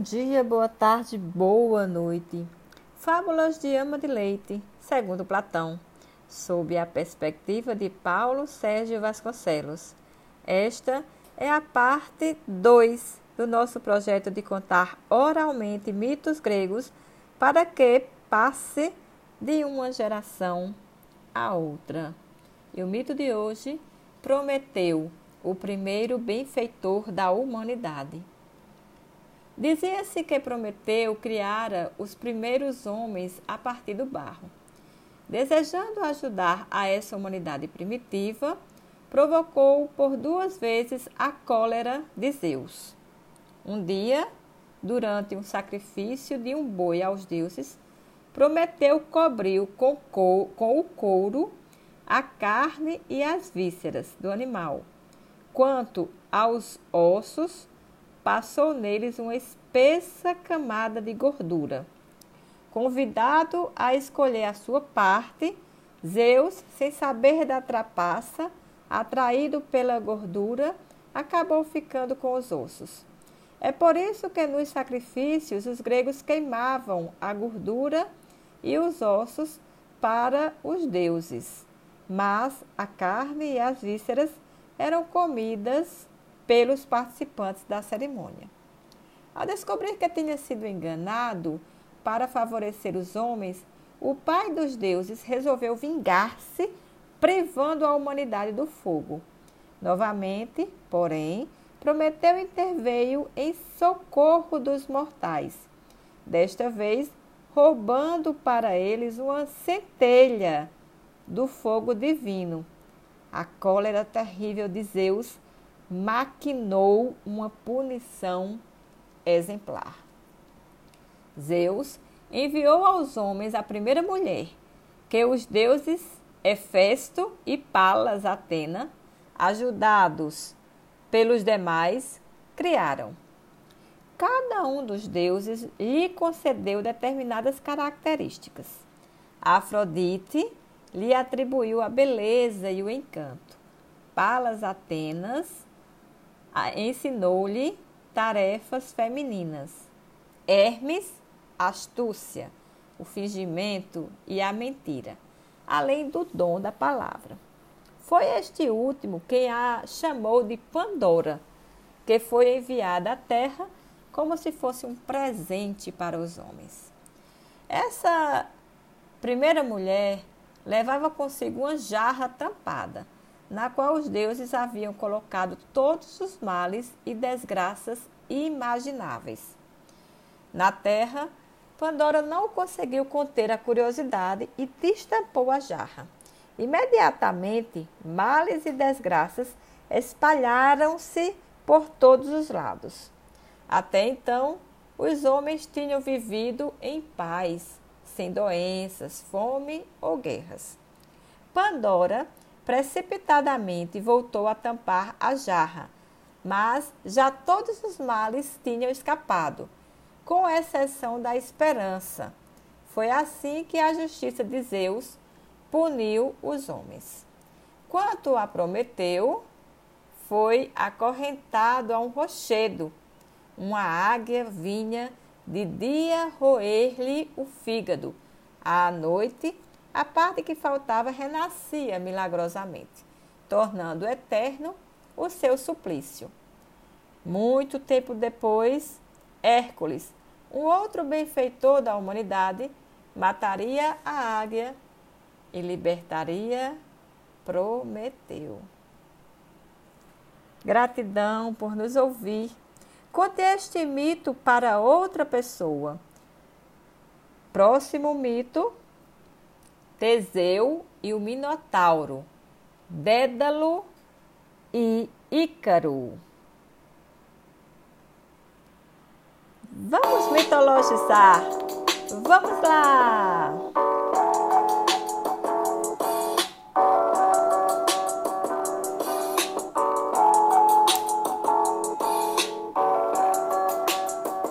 Bom dia, boa tarde, boa noite. Fábulas de Ama de Leite, segundo Platão, sob a perspectiva de Paulo Sérgio Vasconcelos. Esta é a parte 2 do nosso projeto de contar oralmente mitos gregos para que passe de uma geração a outra. E o mito de hoje, Prometeu, o primeiro benfeitor da humanidade. Dizia-se que Prometeu criara os primeiros homens a partir do barro. Desejando ajudar a essa humanidade primitiva, provocou por duas vezes a cólera de Zeus. Um dia, durante um sacrifício de um boi aos deuses, Prometeu cobriu com, com o couro a carne e as vísceras do animal. Quanto aos ossos, passou neles uma espessa camada de gordura. Convidado a escolher a sua parte, Zeus, sem saber da trapaça, atraído pela gordura, acabou ficando com os ossos. É por isso que nos sacrifícios os gregos queimavam a gordura e os ossos para os deuses, mas a carne e as vísceras eram comidas pelos participantes da cerimônia. Ao descobrir que tinha sido enganado para favorecer os homens, o pai dos deuses resolveu vingar-se, privando a humanidade do fogo. Novamente, porém, Prometeu interveio em socorro dos mortais, desta vez roubando para eles uma centelha do fogo divino. A cólera terrível de Zeus maquinou uma punição exemplar. Zeus enviou aos homens a primeira mulher, que os deuses Hefesto e Palas Atena, ajudados pelos demais, criaram. Cada um dos deuses lhe concedeu determinadas características. Afrodite lhe atribuiu a beleza e o encanto. Palas Atenas ensinou-lhe tarefas femininas. Hermes, astúcia, o fingimento e a mentira, além do dom da palavra. Foi este último quem a chamou de Pandora, que foi enviada à terra como se fosse um presente para os homens. Essa primeira mulher levava consigo uma jarra tampada na qual os deuses haviam colocado todos os males e desgraças imagináveis. Na terra, Pandora não conseguiu conter a curiosidade e destampou a jarra. Imediatamente, males e desgraças espalharam-se por todos os lados. Até então, os homens tinham vivido em paz, sem doenças, fome ou guerras. Pandora precipitadamente voltou a tampar a jarra, mas já todos os males tinham escapado, com exceção da esperança. Foi assim que a justiça de Zeus puniu os homens. Quanto a Prometeu, foi acorrentado a um rochedo. Uma águia vinha de dia roer-lhe o fígado. À noite, a parte que faltava renascia milagrosamente, tornando eterno o seu suplício. Muito tempo depois, Hércules, um outro benfeitor da humanidade, mataria a águia e libertaria Prometeu. Gratidão por nos ouvir. Conte este mito para outra pessoa. Próximo mito Teseu e o Minotauro, Dédalo e Ícaro. Vamos mitologizar! Vamos lá!